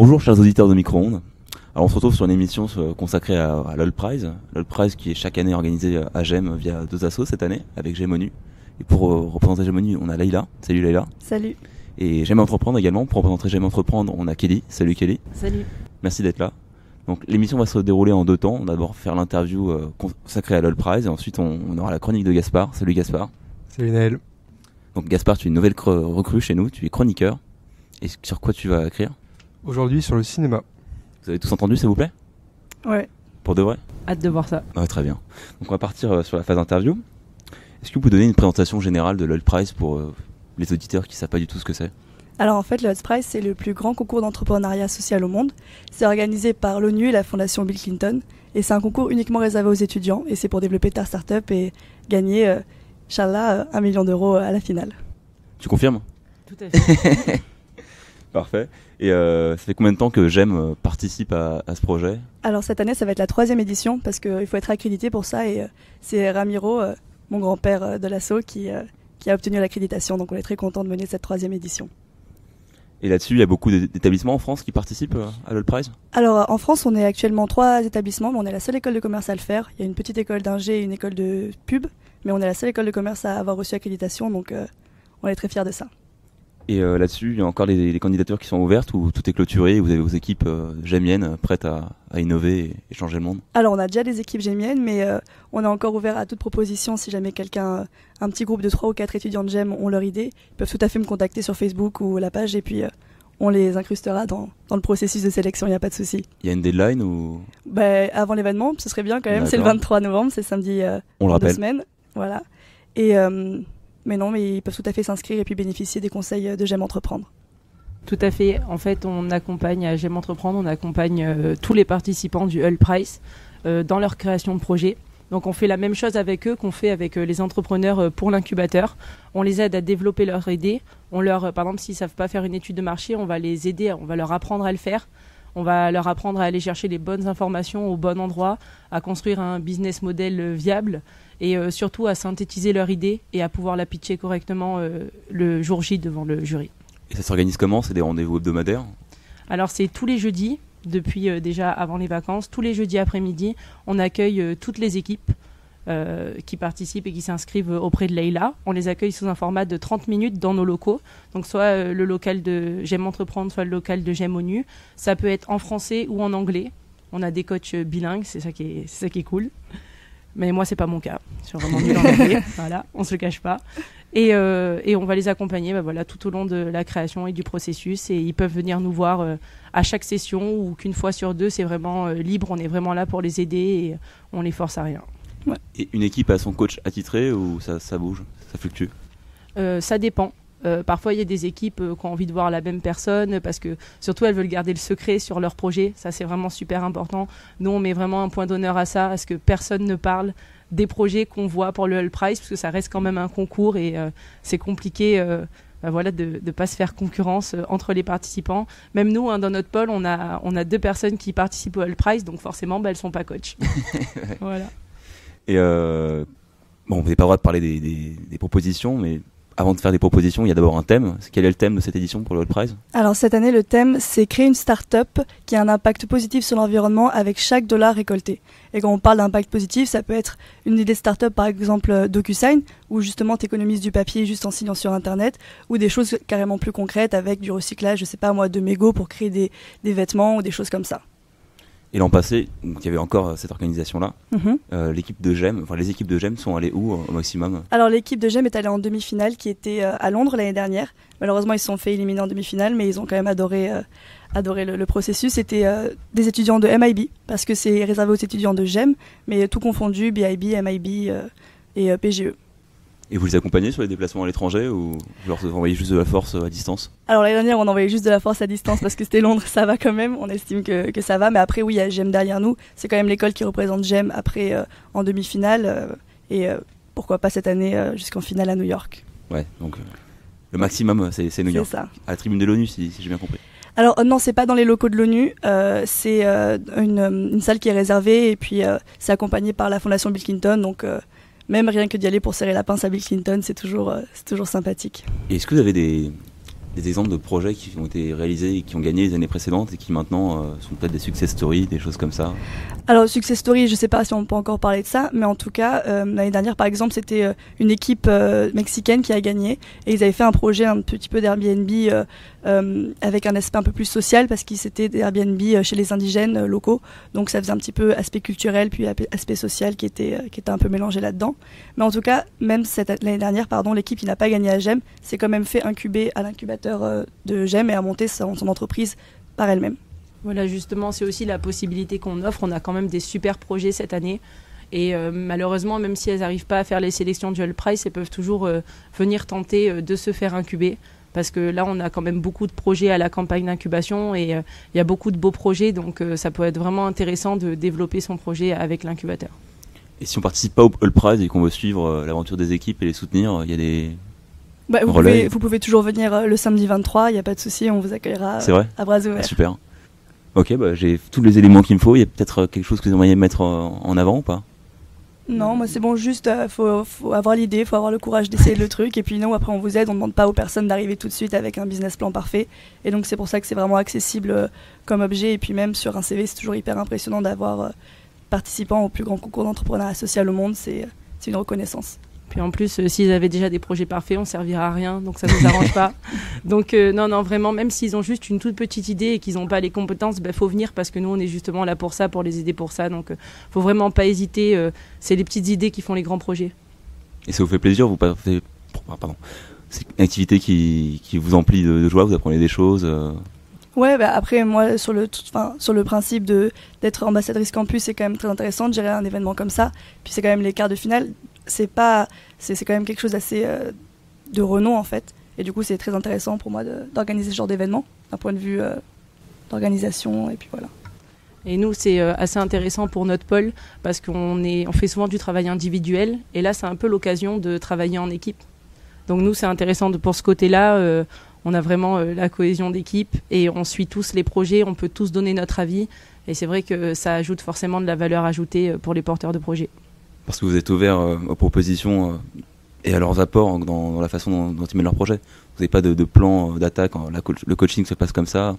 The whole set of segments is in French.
Bonjour chers auditeurs de Micro-ondes. Alors on se retrouve sur une émission euh, consacrée à, à l'All Prize. L'All Prize qui est chaque année organisée à GEM via deux assos cette année avec GEM ONU. Et pour euh, représenter GEM ONU, on a Leïla. Salut Leïla. Salut. Et GEM Entreprendre également. Pour représenter GEM Entreprendre, on a Kelly. Salut Kelly. Salut. Merci d'être là. Donc l'émission va se dérouler en deux temps. On va d'abord faire l'interview euh, consacrée à l'All Prize et ensuite on, on aura la chronique de Gaspard. Salut Gaspard. Salut Naël. Donc Gaspard, tu es une nouvelle recrue chez nous, tu es chroniqueur. Et sur quoi tu vas écrire? Aujourd'hui sur le cinéma. Vous avez tous entendu s'il vous plaît? Ouais. Pour de vrai? Hâte de voir ça. Ouais, très bien. Donc on va partir euh, sur la phase interview. Est-ce que vous pouvez donner une présentation générale de l'All Prize pour euh, les auditeurs qui ne savent pas du tout ce que c'est? Alors en fait, le Hot Prize, c'est le plus grand concours d'entrepreneuriat social au monde. C'est organisé par l'ONU et la fondation Bill Clinton. Et c'est un concours uniquement réservé aux étudiants. Et c'est pour développer ta start-up et gagner, euh, Inch'Allah, euh, un million d'euros à la finale. Tu confirmes? Tout à fait. Parfait. Et euh, ça fait combien de temps que j'aime euh, participe à, à ce projet? Alors cette année, ça va être la troisième édition parce qu'il faut être accrédité pour ça. Et euh, c'est Ramiro, mon grand-père de l'assaut, qui, qui a obtenu l'accréditation. Donc on est très content de mener cette troisième édition. Et là-dessus, il y a beaucoup d'é- d'établissements en France qui participent à l'All Prize? Alors en France, on est actuellement trois établissements, mais on est la seule école de commerce à le faire. Il y a une petite école d'ingé et une école de pub, mais on est la seule école de commerce à avoir reçu accréditation, donc euh, on est très fiers de ça. Et euh, là-dessus, il y a encore des, des candidatures qui sont ouvertes ou tout est clôturé et vous avez vos équipes euh, gémiennes prêtes à, à innover et, et changer le monde Alors on a déjà des équipes gémiennes, mais euh, on est encore ouvert à toute proposition. Si jamais quelqu'un, euh, un petit groupe de trois ou quatre étudiants de GEM ont leur idée, ils peuvent tout à fait me contacter sur Facebook ou la page, et puis on les incrustera dans, dans le processus de sélection, il n'y a pas de souci. Il y a une deadline ou? Ben, avant l'événement, ce serait bien quand même, c'est le D'accord. 23 novembre, c'est samedi on le deux rappelle semaines. Voilà. Et, mais non, mais ils peuvent tout à fait s'inscrire et puis bénéficier des conseils euh, de GEM Entreprendre. Tout à fait. En fait, on accompagne à J'aime entreprendre, on accompagne euh, tous les participants du Hull Price euh, dans leur création de projet. Donc on fait la même chose avec eux qu'on fait avec les entrepreneurs pour l'incubateur. On les aide à développer leur idée. On leur, par exemple, s'ils savent pas faire une étude de marché, on va les aider, on va leur apprendre à le faire. On va leur apprendre à aller chercher les bonnes informations au bon endroit, à construire un business model viable et euh, surtout à synthétiser leur idée et à pouvoir la pitcher correctement euh, le jour J devant le jury. Et ça s'organise comment? C'est des rendez-vous hebdomadaires? Alors c'est tous les jeudis, depuis euh, déjà avant les vacances, tous les jeudis après-midi, on accueille toutes les équipes euh, qui participent et qui s'inscrivent auprès de Leïla. On les accueille sous un format de 30 minutes dans nos locaux. Donc soit euh, le local de J'aime entreprendre, soit le local de J'aime ONU. Ça peut être en français ou en anglais. On a des coachs bilingues, c'est ça qui est, c'est ça qui est cool. Mais moi, c'est pas mon cas. Je suis vraiment nulle en anglais. Voilà, on se le cache pas. Et, euh, et on va les accompagner bah, voilà, tout au long de la création et du processus. Et ils peuvent venir nous voir euh, à chaque session ou qu'une fois sur deux, c'est vraiment euh, libre. On est vraiment là pour les aider et on les force à rien. Et une équipe a son coach attitré ou ça, ça bouge Ça fluctue? Euh, ça dépend. Euh, parfois, il y a des équipes euh, qui ont envie de voir la même personne parce que surtout elles veulent garder le secret sur leur projet. Ça, c'est vraiment super important. Nous, on met vraiment un point d'honneur à ça, à ce que personne ne parle des projets qu'on voit pour le Hull Prize parce que ça reste quand même un concours et euh, c'est compliqué. bah voilà, de ne pas se faire concurrence entre les participants. Même nous, hein, dans notre pôle, on a, on a deux personnes qui participent au Hull Prize, donc forcément, bah, elles sont pas coach. voilà. Et bon, vous n'avez pas le droit de parler des, des- des propositions, mais avant de faire des propositions, il y a d'abord un thème. Quel est le thème de cette édition pour le All Prize? Alors cette année, le thème, c'est créer une start-up qui a un impact positif sur l'environnement avec chaque dollar récolté. Et quand on parle d'impact positif, ça peut être une idée de start-up, par exemple euh, DocuSign, où justement tu économises du papier juste en signant sur Internet, ou des choses carrément plus concrètes avec du recyclage, je sais pas moi, de mégots pour créer des, des vêtements ou des choses comme ça. Et l'an passé, donc, il y avait encore euh, cette organisation-là. Mhm. Euh, l'équipe de GEM, enfin les équipes de GEM sont allées où euh, au maximum? Alors l'équipe de GEM est allée en demi-finale qui était euh, à Londres l'année dernière. Malheureusement ils se sont fait éliminer en demi-finale mais ils ont quand même adoré, euh, adoré le, le processus. C'était des étudiants de MIB parce que c'est réservé aux étudiants de GEM mais tout confondu, BIB, MIB et PGE. Et vous les accompagnez sur les déplacements à l'étranger ou vous leur envoyez juste de la force euh, à distance? Alors l'année dernière on envoyait juste de la force à distance parce que c'était Londres, ça va quand même, on estime que, que ça va. Mais après oui il y a GEM derrière nous, c'est quand même l'école qui représente GEM après euh, en demi-finale euh, et euh, pourquoi pas cette année jusqu'en finale à New York. Ouais, donc le maximum c'est c'est New C'est York. ça. À la tribune de l'ONU si, si j'ai bien compris. Alors non, c'est pas dans les locaux de l'ONU, euh, c'est euh, une, une salle qui est réservée et puis euh, c'est accompagné par la fondation Bill Clinton, donc même rien que d'y aller pour serrer la pince à Bill Clinton, c'est toujours, euh, c'est toujours sympathique. Est-ce que vous avez des, des exemples de projets qui ont été réalisés et qui ont gagné les années précédentes et qui maintenant euh, sont peut-être des success stories, des choses comme ça Alors, success story, je sais pas si on peut encore parler de ça, mais en tout cas, euh, l'année dernière, par exemple, c'était euh, une équipe mexicaine qui a gagné et ils avaient fait un projet un petit peu d'Airbnb avec un aspect un peu plus social parce qu'ils c'était des Airbnb chez les indigènes locaux. Donc, ça faisait un petit peu aspect culturel puis aspect social qui était, qui était un peu mélangé là-dedans. Mais en tout cas, même l'année dernière, l'équipe qui n'a pas gagné à GEM s'est quand même fait incuber à l'incubateur euh, de GEM et a monté son, son entreprise par elle-même. Voilà, justement, c'est aussi la possibilité qu'on offre. On a quand même des super projets cette année. Et euh, malheureusement, même si elles n'arrivent pas à faire les sélections du All Price, elles peuvent toujours euh, venir tenter euh, de se faire incuber. Parce que là, on a quand même beaucoup de projets à la campagne d'incubation et euh, il y a beaucoup de beaux projets. Donc, euh, ça peut être vraiment intéressant de développer son projet avec l'incubateur. Et si on participe pas au All Prize et qu'on veut suivre l'aventure des équipes et les soutenir, il y a des. Bah, vous, Relais. pouvez, vous pouvez toujours venir euh, le samedi 23, il n'y a pas de souci, on vous accueillera euh, vrai à bras Ah, ouverts. Super. Ok, bah, j'ai tous les éléments qu'il me faut. Il y a peut-être euh, quelque chose que vous aimeriez mettre en avant ou pas? Non, moi c'est bon, juste euh, faut, faut avoir l'idée, faut avoir le courage d'essayer le truc, et puis nous après on vous aide, on ne demande pas aux personnes d'arriver tout de suite avec un business plan parfait, et donc c'est pour ça que c'est vraiment accessible euh, comme objet, et puis même sur un CV c'est toujours hyper impressionnant d'avoir euh, participant au plus grand concours d'entrepreneuriat social au monde, c'est une reconnaissance. Puis en plus, euh, s'ils avaient déjà des projets parfaits, on servira à rien, donc ça ne nous arrange pas. Donc euh, non, non, vraiment, même s'ils ont juste une toute petite idée et qu'ils n'ont pas les compétences, il faut venir parce que nous, on est justement là pour ça, pour les aider pour ça. Donc euh, faut vraiment pas hésiter. euh, c'est les petites idées qui font les grands projets. Et ça vous fait plaisir Vous passez. ah, Pardon. C'est une activité qui, qui vous emplit de, de joie, vous apprenez des choses. euh, Ouais, bah après moi sur le tout- enfin, sur le principe de d'être ambassadrice campus, c'est quand même très intéressant de gérer un événement comme ça. Puis c'est quand même les quarts de finale, c'est pas c'est quand même quelque chose d'assez euh, de renom en fait. Et du coup, c'est très intéressant pour moi d'organiser ce genre d'événement d'un point de vue euh, d'organisation et puis voilà. Et nous, c'est euh, assez intéressant pour notre pôle parce qu'on on fait souvent du travail individuel et là, c'est un peu l'occasion de travailler en équipe. Donc nous, c'est intéressant de, pour ce côté-là. on a vraiment la cohésion d'équipe et on suit tous les projets, on peut tous donner notre avis. Et c'est vrai que ça ajoute forcément de la valeur ajoutée pour les porteurs de projets. Parce que vous êtes ouvert euh, aux propositions euh, et à leurs apports dans, dans la façon dont, dont ils mènent leur projet. Vous n'avez pas de, de plan euh, d'attaque, hein, le coaching se passe comme ça.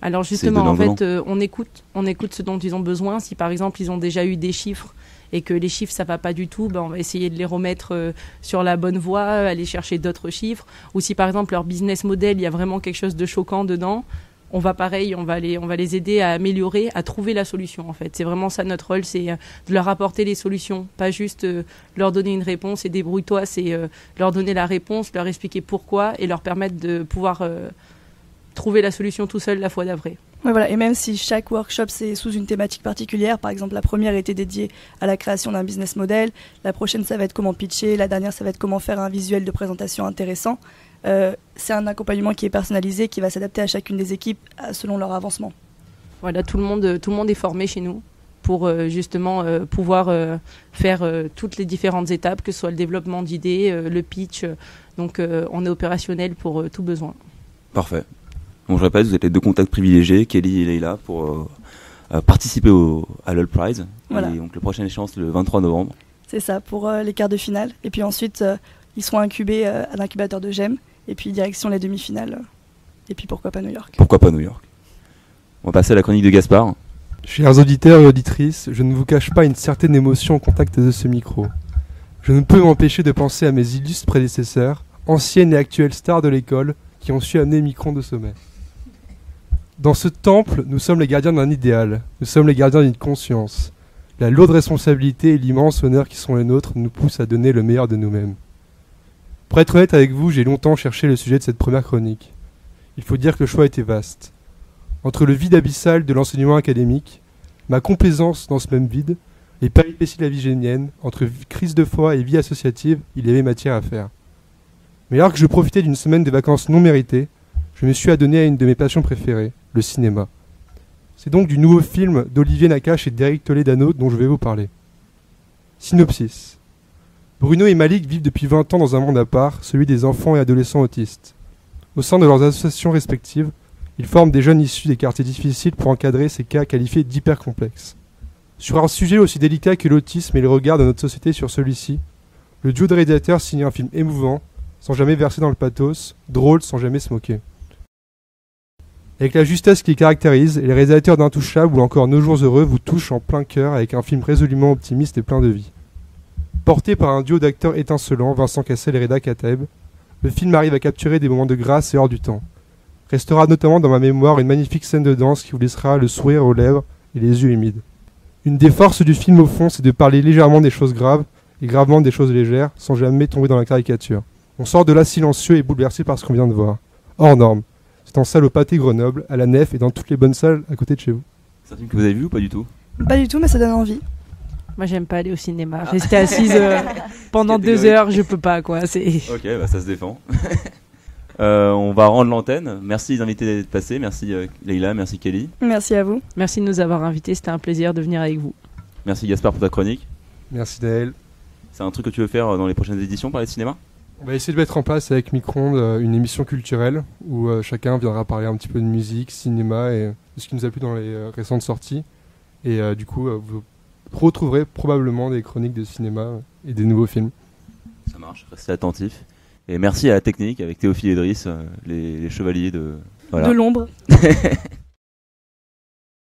Alors justement, en fait, euh, on écoute, on écoute ce dont ils ont besoin. Si par exemple ils ont déjà eu des chiffres et que les chiffres ça va pas du tout, ben, on va essayer de les remettre euh, sur la bonne voie, aller chercher d'autres chiffres. Ou si par exemple leur business model, il y a vraiment quelque chose de choquant dedans, on va pareil, on va les, aider à améliorer, à trouver la solution en fait. C'est vraiment ça notre rôle, c'est euh, de leur apporter les solutions, pas juste euh, leur donner une réponse et débrouille-toi, c'est euh, leur donner la réponse, leur expliquer pourquoi et leur permettre de pouvoir trouver la solution tout seul la fois d'après. Voilà. Et même si chaque workshop c'est sous une thématique particulière, par exemple la première était dédiée à la création d'un business model, la prochaine ça va être comment pitcher, la dernière ça va être comment faire un visuel de présentation intéressant. Euh, c'est un accompagnement qui est personnalisé, qui va s'adapter à chacune des équipes euh, selon leur avancement. Voilà, tout le monde, tout le monde est formé chez nous pour euh, justement euh, pouvoir euh, faire euh, toutes les différentes étapes, que ce soit le développement d'idées, euh, le pitch. euh, donc euh, on est opérationnel pour euh, tout besoin. Parfait. Bon, je répète, vous êtes les deux contacts privilégiés, Kelly et Leila, pour euh, euh, participer au, à l'All Prize. Voilà. Et donc, le prochain échéance, le 23 novembre. C'est ça pour euh, les quarts de finale. Et puis ensuite, euh, ils seront incubés euh, à l'incubateur de GEM. Et puis direction les demi-finales. Et puis pourquoi pas New York. Pourquoi pas New York? On va passer à la chronique de Gaspard. Chers auditeurs et auditrices, je ne vous cache pas une certaine émotion au contact de ce micro. Je ne peux m'empêcher de penser à mes illustres prédécesseurs, anciennes et actuelles stars de l'école, qui ont su amener Micron de sommet. Dans ce temple, nous sommes les gardiens d'un idéal, nous sommes les gardiens d'une conscience. La lourde responsabilité et l'immense honneur qui sont les nôtres nous poussent à donner le meilleur de nous-mêmes. Pour être honnête avec vous, j'ai longtemps cherché le sujet de cette première chronique. Il faut dire que le choix était vaste. Entre le vide abyssal de l'enseignement académique, ma complaisance dans ce même vide, les péripéties de la vie génienne, entre crise de foi et vie associative, il y avait matière à faire. Mais alors que je profitais d'une semaine de vacances non méritées, je me suis adonné à une de mes passions préférées, le cinéma. C'est donc du nouveau film d'Olivier Nakache et d'Eric Toledano dont je vais vous parler. Synopsis. Bruno et Malik vivent depuis 20 ans dans un monde à part, celui des enfants et adolescents autistes. Au sein de leurs associations respectives, ils forment des jeunes issus des quartiers difficiles pour encadrer ces cas qualifiés d'hyper complexes. Sur un sujet aussi délicat que l'autisme et le regard de notre société sur celui-ci, le duo de réalisateurs signe un film émouvant, sans jamais verser dans le pathos, drôle sans jamais se moquer. Avec la justesse qui les caractérise, les réalisateurs d'Intouchables ou encore Nos jours heureux vous touchent en plein cœur avec un film résolument optimiste et plein de vie. Porté par un duo d'acteurs étincelants, Vincent Cassel et Reda Kateb, le film arrive à capturer des moments de grâce et hors du temps. Restera notamment dans ma mémoire une magnifique scène de danse qui vous laissera le sourire aux lèvres et les yeux humides. Une des forces du film au fond, c'est de parler légèrement des choses graves et gravement des choses légères, sans jamais tomber dans la caricature. On sort de là silencieux et bouleversé par ce qu'on vient de voir. Hors norme. C'est en salle au pâté Grenoble, à la Nef et dans toutes les bonnes salles à côté de chez vous. C'est un film que vous avez vu ou pas du tout? Pas du tout, mais ça donne envie. Moi, j'aime pas aller au cinéma. Rester assise euh, pendant deux heures, je peux pas, quoi. C'est. Ok, bah ça se défend. Euh, on va rendre l'antenne. Merci les invités d'être passés. Merci euh, Leïla, merci Kelly. Merci à vous. Merci de nous avoir invités. C'était un plaisir de venir avec vous. Merci Gaspard pour ta chronique. Merci Naël. C'est un truc que tu veux faire euh, dans les prochaines éditions, parler de cinéma? On va essayer de mettre en place avec Micronde euh, une émission culturelle où euh, chacun viendra parler un petit peu de musique, cinéma et de ce qui nous a plu dans les euh, récentes sorties. Et euh, du coup, euh, vous retrouverez probablement des chroniques de cinéma et des nouveaux films. Ça marche, restez attentifs. Et merci à la technique avec Théophile et Idriss, euh, les, les chevaliers de... Voilà. De l'ombre.